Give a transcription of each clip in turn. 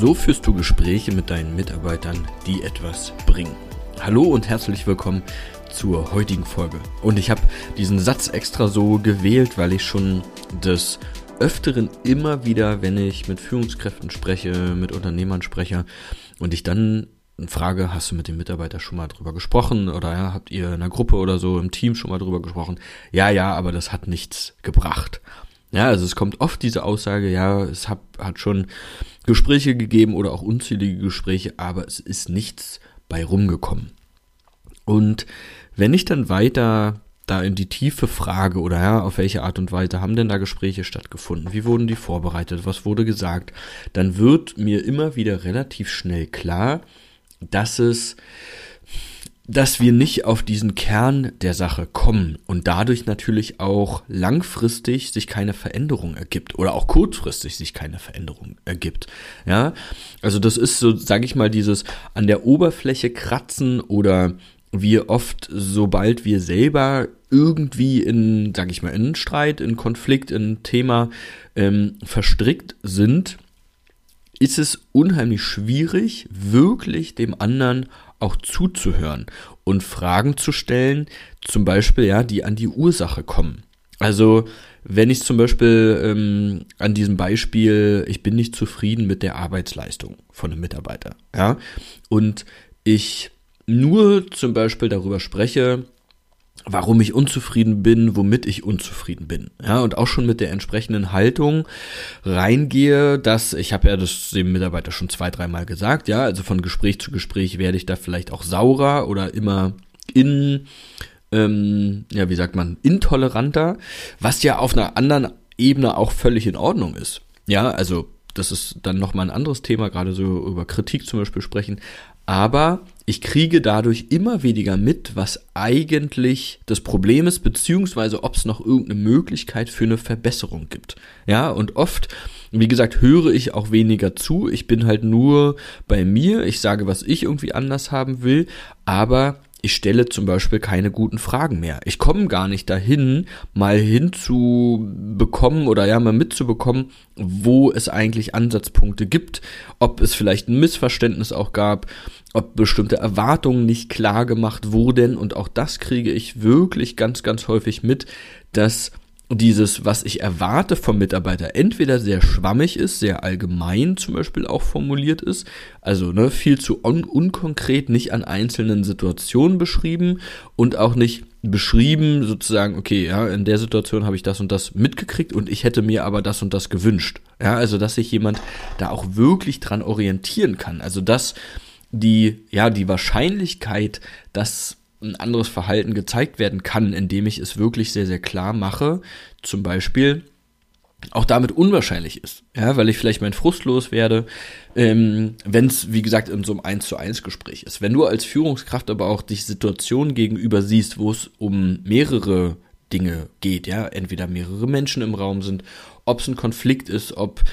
So führst du Gespräche mit deinen Mitarbeitern, die etwas bringen. Hallo und herzlich willkommen zur heutigen Folge. Und ich habe diesen Satz extra so gewählt, weil ich schon des Öfteren immer wieder, wenn ich mit Führungskräften spreche, mit Unternehmern spreche und ich dann frage, hast du mit dem Mitarbeiter schon mal drüber gesprochen oder ja, habt ihr in einer Gruppe oder so im Team schon mal drüber gesprochen? Ja, ja, aber das hat nichts gebracht. Ja, also es kommt oft diese Aussage, ja, es hat, hat schon Gespräche gegeben oder auch unzählige Gespräche, aber es ist nichts bei rumgekommen. Und wenn ich dann weiter da in die Tiefe frage oder ja, auf welche Art und Weise haben denn da Gespräche stattgefunden? Wie wurden die vorbereitet? Was wurde gesagt? Dann wird mir immer wieder relativ schnell klar, dass es dass wir nicht auf diesen Kern der Sache kommen und dadurch natürlich auch langfristig sich keine Veränderung ergibt oder auch kurzfristig sich keine Veränderung ergibt. Ja, also das ist so, sage ich mal, dieses an der Oberfläche kratzen oder wir oft, sobald wir selber irgendwie in, sage ich mal, in Streit, in Konflikt, in Thema ähm, verstrickt sind, ist es unheimlich schwierig, wirklich dem anderen auch zuzuhören und Fragen zu stellen, zum Beispiel, ja, die an die Ursache kommen. Also, wenn ich zum Beispiel ähm, an diesem Beispiel, ich bin nicht zufrieden mit der Arbeitsleistung von einem Mitarbeiter, ja, und ich nur zum Beispiel darüber spreche, warum ich unzufrieden bin, womit ich unzufrieden bin. Ja, und auch schon mit der entsprechenden Haltung reingehe, dass, ich habe ja das dem Mitarbeiter schon zwei, dreimal gesagt, ja, also von Gespräch zu Gespräch werde ich da vielleicht auch saurer oder immer in, ähm, ja, wie sagt man, intoleranter, was ja auf einer anderen Ebene auch völlig in Ordnung ist. Ja, also das ist dann nochmal ein anderes Thema, gerade so über Kritik zum Beispiel sprechen aber ich kriege dadurch immer weniger mit, was eigentlich das Problem ist, beziehungsweise ob es noch irgendeine Möglichkeit für eine Verbesserung gibt. Ja, und oft, wie gesagt, höre ich auch weniger zu. Ich bin halt nur bei mir. Ich sage, was ich irgendwie anders haben will, aber ich stelle zum Beispiel keine guten Fragen mehr. Ich komme gar nicht dahin, mal hinzubekommen oder ja, mal mitzubekommen, wo es eigentlich Ansatzpunkte gibt, ob es vielleicht ein Missverständnis auch gab, ob bestimmte Erwartungen nicht klar gemacht wurden und auch das kriege ich wirklich ganz, ganz häufig mit, dass dieses, was ich erwarte vom Mitarbeiter, entweder sehr schwammig ist, sehr allgemein zum Beispiel auch formuliert ist, also ne, viel zu un unkonkret, nicht an einzelnen Situationen beschrieben und auch nicht beschrieben, sozusagen, okay, ja, in der Situation habe ich das und das mitgekriegt und ich hätte mir aber das und das gewünscht. Ja, also dass sich jemand da auch wirklich dran orientieren kann. Also dass die, ja, die Wahrscheinlichkeit, dass ein anderes Verhalten gezeigt werden kann, indem ich es wirklich sehr, sehr klar mache, zum Beispiel auch damit unwahrscheinlich ist, ja, weil ich vielleicht mein Frust los werde, ähm, wenn es, wie gesagt, in so einem 1 zu 1 Gespräch ist. Wenn du als Führungskraft aber auch dich Situationen gegenüber siehst, wo es um mehrere Dinge geht, ja, entweder mehrere Menschen im Raum sind, ob es ein Konflikt ist, ob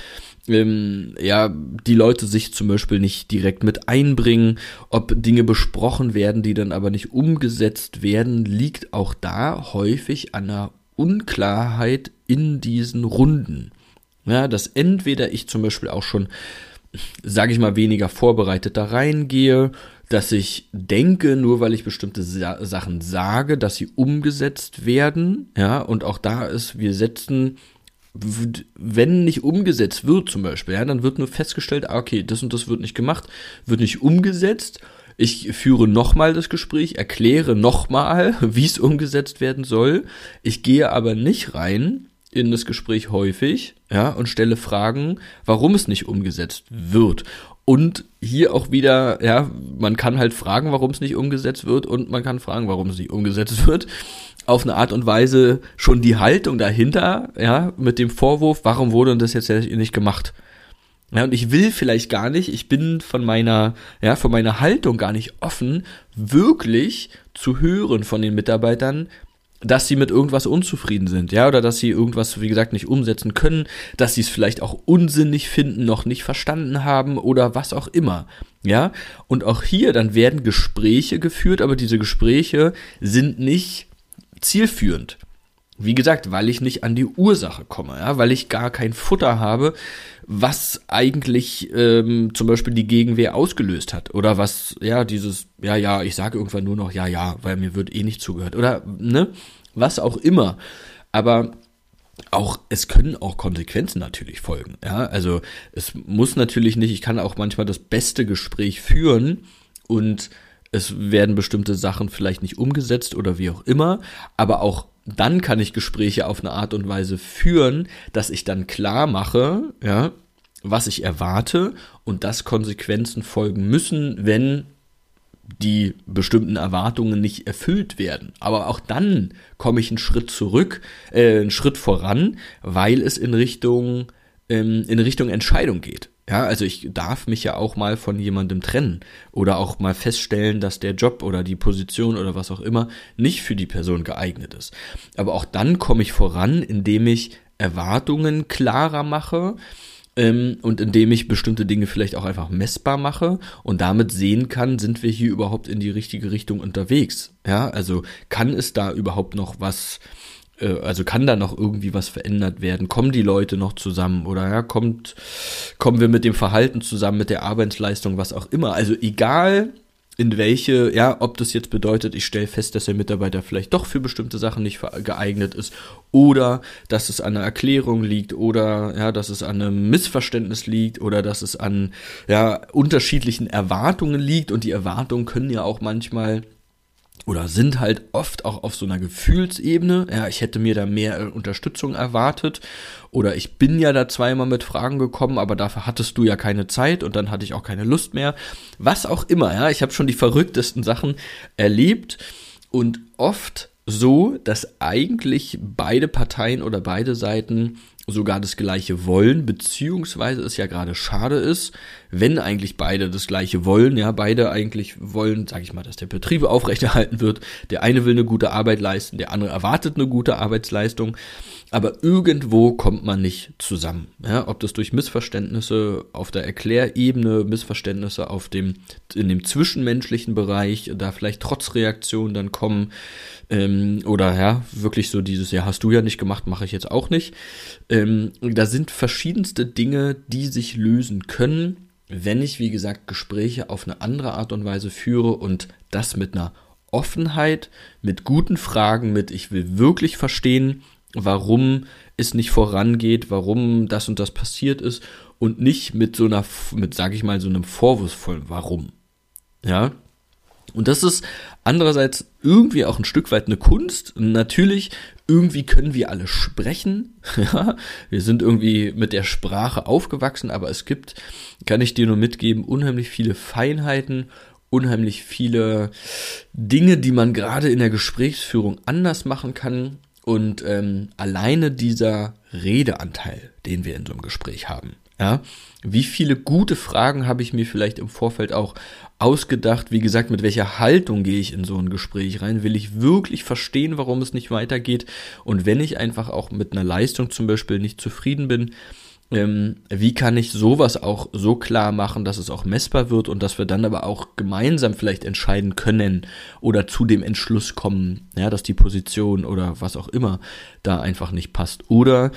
ähm, ja, die Leute sich zum Beispiel nicht direkt mit einbringen, ob Dinge besprochen werden, die dann aber nicht umgesetzt werden, liegt auch da häufig an einer Unklarheit in diesen Runden. Ja, dass entweder ich zum Beispiel auch schon, sage ich mal, weniger vorbereitet da reingehe, dass ich denke, nur weil ich bestimmte Sa Sachen sage, dass sie umgesetzt werden, ja, und auch da ist, wir setzen wenn nicht umgesetzt wird zum Beispiel, ja, dann wird nur festgestellt, ah, okay, das und das wird nicht gemacht, wird nicht umgesetzt. Ich führe nochmal das Gespräch, erkläre nochmal, wie es umgesetzt werden soll. Ich gehe aber nicht rein in das Gespräch häufig, ja, und stelle Fragen, warum es nicht umgesetzt wird. Und hier auch wieder, ja, man kann halt fragen, warum es nicht umgesetzt wird und man kann fragen, warum es nicht umgesetzt wird auf eine Art und Weise schon die Haltung dahinter, ja, mit dem Vorwurf, warum wurde das jetzt nicht gemacht? Ja, und ich will vielleicht gar nicht, ich bin von meiner, ja, von meiner Haltung gar nicht offen, wirklich zu hören von den Mitarbeitern, dass sie mit irgendwas unzufrieden sind, ja, oder dass sie irgendwas, wie gesagt, nicht umsetzen können, dass sie es vielleicht auch unsinnig finden, noch nicht verstanden haben oder was auch immer, ja. Und auch hier dann werden Gespräche geführt, aber diese Gespräche sind nicht zielführend. Wie gesagt, weil ich nicht an die Ursache komme, ja, weil ich gar kein Futter habe, was eigentlich ähm, zum Beispiel die Gegenwehr ausgelöst hat oder was, ja, dieses, ja, ja, ich sage irgendwann nur noch ja, ja, weil mir wird eh nicht zugehört oder, ne, was auch immer. Aber auch, es können auch Konsequenzen natürlich folgen, ja, also es muss natürlich nicht, ich kann auch manchmal das beste Gespräch führen und es werden bestimmte Sachen vielleicht nicht umgesetzt oder wie auch immer, aber auch dann kann ich Gespräche auf eine Art und Weise führen, dass ich dann klar mache, ja, was ich erwarte und dass Konsequenzen folgen müssen, wenn die bestimmten Erwartungen nicht erfüllt werden. Aber auch dann komme ich einen Schritt zurück, äh, einen Schritt voran, weil es in Richtung ähm, in Richtung Entscheidung geht. Ja, also ich darf mich ja auch mal von jemandem trennen oder auch mal feststellen, dass der Job oder die Position oder was auch immer nicht für die Person geeignet ist. Aber auch dann komme ich voran, indem ich Erwartungen klarer mache ähm, und indem ich bestimmte Dinge vielleicht auch einfach messbar mache und damit sehen kann, sind wir hier überhaupt in die richtige Richtung unterwegs. Ja, also kann es da überhaupt noch was also kann da noch irgendwie was verändert werden? Kommen die Leute noch zusammen oder ja, kommt, kommen wir mit dem Verhalten zusammen, mit der Arbeitsleistung, was auch immer? Also egal in welche, ja, ob das jetzt bedeutet, ich stelle fest, dass der Mitarbeiter vielleicht doch für bestimmte Sachen nicht geeignet ist oder dass es an einer Erklärung liegt oder ja, dass es an einem Missverständnis liegt oder dass es an ja, unterschiedlichen Erwartungen liegt und die Erwartungen können ja auch manchmal oder sind halt oft auch auf so einer Gefühlsebene. Ja, ich hätte mir da mehr Unterstützung erwartet. Oder ich bin ja da zweimal mit Fragen gekommen, aber dafür hattest du ja keine Zeit und dann hatte ich auch keine Lust mehr. Was auch immer, ja. Ich habe schon die verrücktesten Sachen erlebt und oft so, dass eigentlich beide Parteien oder beide Seiten sogar das gleiche wollen, beziehungsweise es ja gerade schade ist, wenn eigentlich beide das gleiche wollen, ja, beide eigentlich wollen, sag ich mal, dass der Betrieb aufrechterhalten wird, der eine will eine gute Arbeit leisten, der andere erwartet eine gute Arbeitsleistung, aber irgendwo kommt man nicht zusammen, ja, ob das durch Missverständnisse auf der Erklärebene, Missverständnisse auf dem, in dem zwischenmenschlichen Bereich, da vielleicht Trotzreaktionen dann kommen, ähm, oder ja, wirklich so dieses, ja, hast du ja nicht gemacht, mache ich jetzt auch nicht. Ähm, da sind verschiedenste Dinge, die sich lösen können, wenn ich, wie gesagt, Gespräche auf eine andere Art und Weise führe und das mit einer Offenheit, mit guten Fragen, mit ich will wirklich verstehen, warum es nicht vorangeht, warum das und das passiert ist und nicht mit so einer, mit, sag ich mal, so einem vorwurfsvollen Warum. Ja, und das ist andererseits irgendwie auch ein Stück weit eine Kunst. Natürlich, irgendwie können wir alle sprechen. Wir sind irgendwie mit der Sprache aufgewachsen, aber es gibt, kann ich dir nur mitgeben, unheimlich viele Feinheiten, unheimlich viele Dinge, die man gerade in der Gesprächsführung anders machen kann. Und ähm, alleine dieser Redeanteil, den wir in so einem Gespräch haben, ja, wie viele gute Fragen habe ich mir vielleicht im Vorfeld auch ausgedacht? Wie gesagt, mit welcher Haltung gehe ich in so ein Gespräch rein? Will ich wirklich verstehen, warum es nicht weitergeht? Und wenn ich einfach auch mit einer Leistung zum Beispiel nicht zufrieden bin, ähm, wie kann ich sowas auch so klar machen, dass es auch messbar wird und dass wir dann aber auch gemeinsam vielleicht entscheiden können oder zu dem Entschluss kommen, ja, dass die Position oder was auch immer da einfach nicht passt. Oder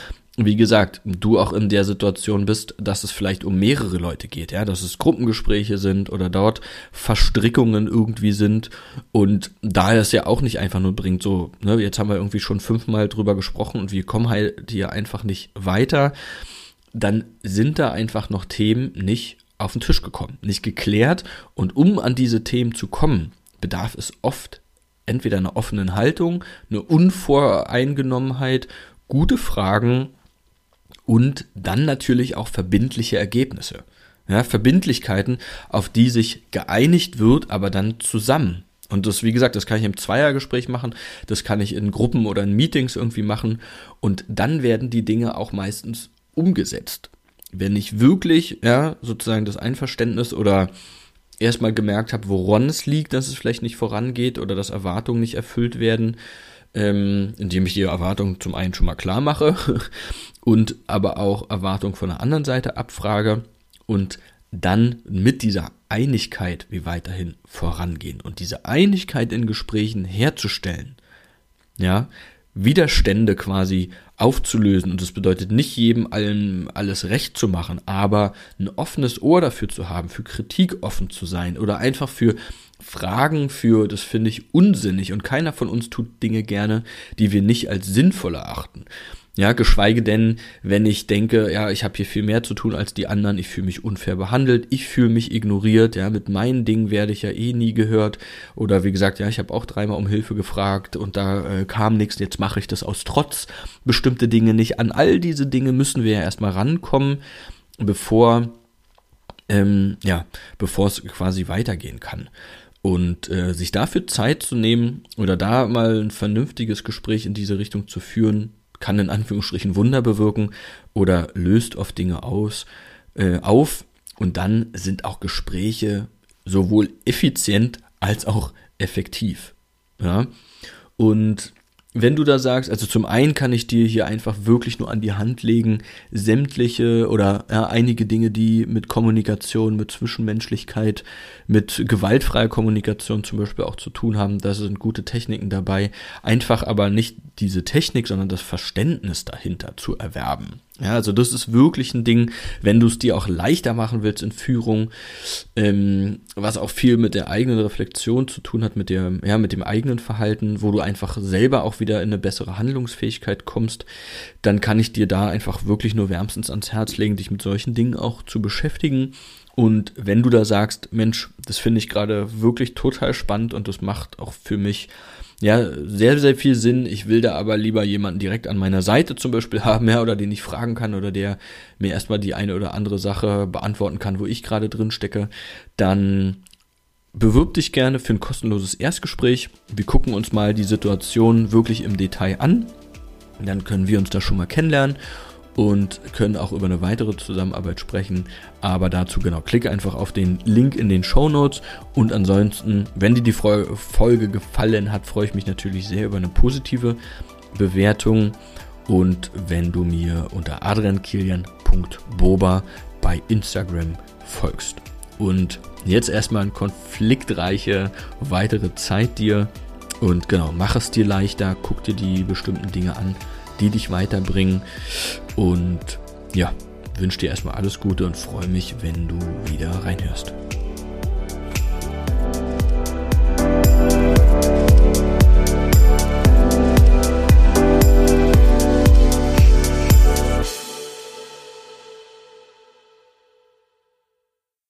wie gesagt, du auch in der Situation bist, dass es vielleicht um mehrere Leute geht, ja, dass es Gruppengespräche sind oder dort Verstrickungen irgendwie sind. Und da es ja auch nicht einfach nur bringt, so, ne, jetzt haben wir irgendwie schon fünfmal drüber gesprochen und wir kommen halt hier einfach nicht weiter, dann sind da einfach noch Themen nicht auf den Tisch gekommen, nicht geklärt. Und um an diese Themen zu kommen, bedarf es oft entweder einer offenen Haltung, eine Unvoreingenommenheit, gute Fragen und dann natürlich auch verbindliche Ergebnisse. Ja, Verbindlichkeiten, auf die sich geeinigt wird, aber dann zusammen. Und das, wie gesagt, das kann ich im Zweiergespräch machen, das kann ich in Gruppen oder in Meetings irgendwie machen und dann werden die Dinge auch meistens umgesetzt. wenn ich wirklich, ja, sozusagen das Einverständnis oder erstmal gemerkt habe, woran es liegt, dass es vielleicht nicht vorangeht oder dass Erwartungen nicht erfüllt werden, ähm, indem ich die Erwartungen zum einen schon mal klar mache und aber auch Erwartungen von der anderen Seite abfrage und dann mit dieser Einigkeit wie weiterhin vorangehen und diese Einigkeit in Gesprächen herzustellen. Ja, Widerstände quasi aufzulösen. Und das bedeutet nicht jedem allen alles recht zu machen, aber ein offenes Ohr dafür zu haben, für Kritik offen zu sein oder einfach für Fragen für, das finde ich unsinnig und keiner von uns tut Dinge gerne, die wir nicht als sinnvoll erachten. Ja, geschweige denn, wenn ich denke, ja, ich habe hier viel mehr zu tun als die anderen, ich fühle mich unfair behandelt, ich fühle mich ignoriert, ja, mit meinen Dingen werde ich ja eh nie gehört. Oder wie gesagt, ja, ich habe auch dreimal um Hilfe gefragt und da äh, kam nichts, jetzt mache ich das aus Trotz bestimmte Dinge nicht. An all diese Dinge müssen wir ja erstmal rankommen, bevor, ähm, ja, bevor es quasi weitergehen kann. Und äh, sich dafür Zeit zu nehmen oder da mal ein vernünftiges Gespräch in diese Richtung zu führen, kann in Anführungsstrichen Wunder bewirken oder löst oft Dinge aus, äh, auf und dann sind auch Gespräche sowohl effizient als auch effektiv. Ja? Und wenn du da sagst, also zum einen kann ich dir hier einfach wirklich nur an die Hand legen, sämtliche oder ja, einige Dinge, die mit Kommunikation, mit Zwischenmenschlichkeit, mit gewaltfreier Kommunikation zum Beispiel auch zu tun haben. Da sind gute Techniken dabei. Einfach aber nicht diese Technik, sondern das Verständnis dahinter zu erwerben. Ja, also das ist wirklich ein Ding, wenn du es dir auch leichter machen willst in Führung, ähm, was auch viel mit der eigenen Reflexion zu tun hat, mit der, ja, mit dem eigenen Verhalten, wo du einfach selber auch wieder in eine bessere Handlungsfähigkeit kommst, dann kann ich dir da einfach wirklich nur wärmstens ans Herz legen, dich mit solchen Dingen auch zu beschäftigen. Und wenn du da sagst, Mensch, das finde ich gerade wirklich total spannend und das macht auch für mich ja, sehr, sehr viel Sinn. Ich will da aber lieber jemanden direkt an meiner Seite zum Beispiel haben, ja, oder den ich fragen kann oder der mir erstmal die eine oder andere Sache beantworten kann, wo ich gerade drin stecke. Dann bewirb dich gerne für ein kostenloses Erstgespräch. Wir gucken uns mal die Situation wirklich im Detail an. Dann können wir uns da schon mal kennenlernen und können auch über eine weitere Zusammenarbeit sprechen. Aber dazu genau, klicke einfach auf den Link in den Show Notes und ansonsten, wenn dir die Folge gefallen hat, freue ich mich natürlich sehr über eine positive Bewertung und wenn du mir unter adriankilian.boba bei Instagram folgst. Und jetzt erstmal eine konfliktreiche weitere Zeit dir und genau, mach es dir leichter, guck dir die bestimmten Dinge an die dich weiterbringen. Und ja, wünsche dir erstmal alles Gute und freue mich, wenn du wieder reinhörst.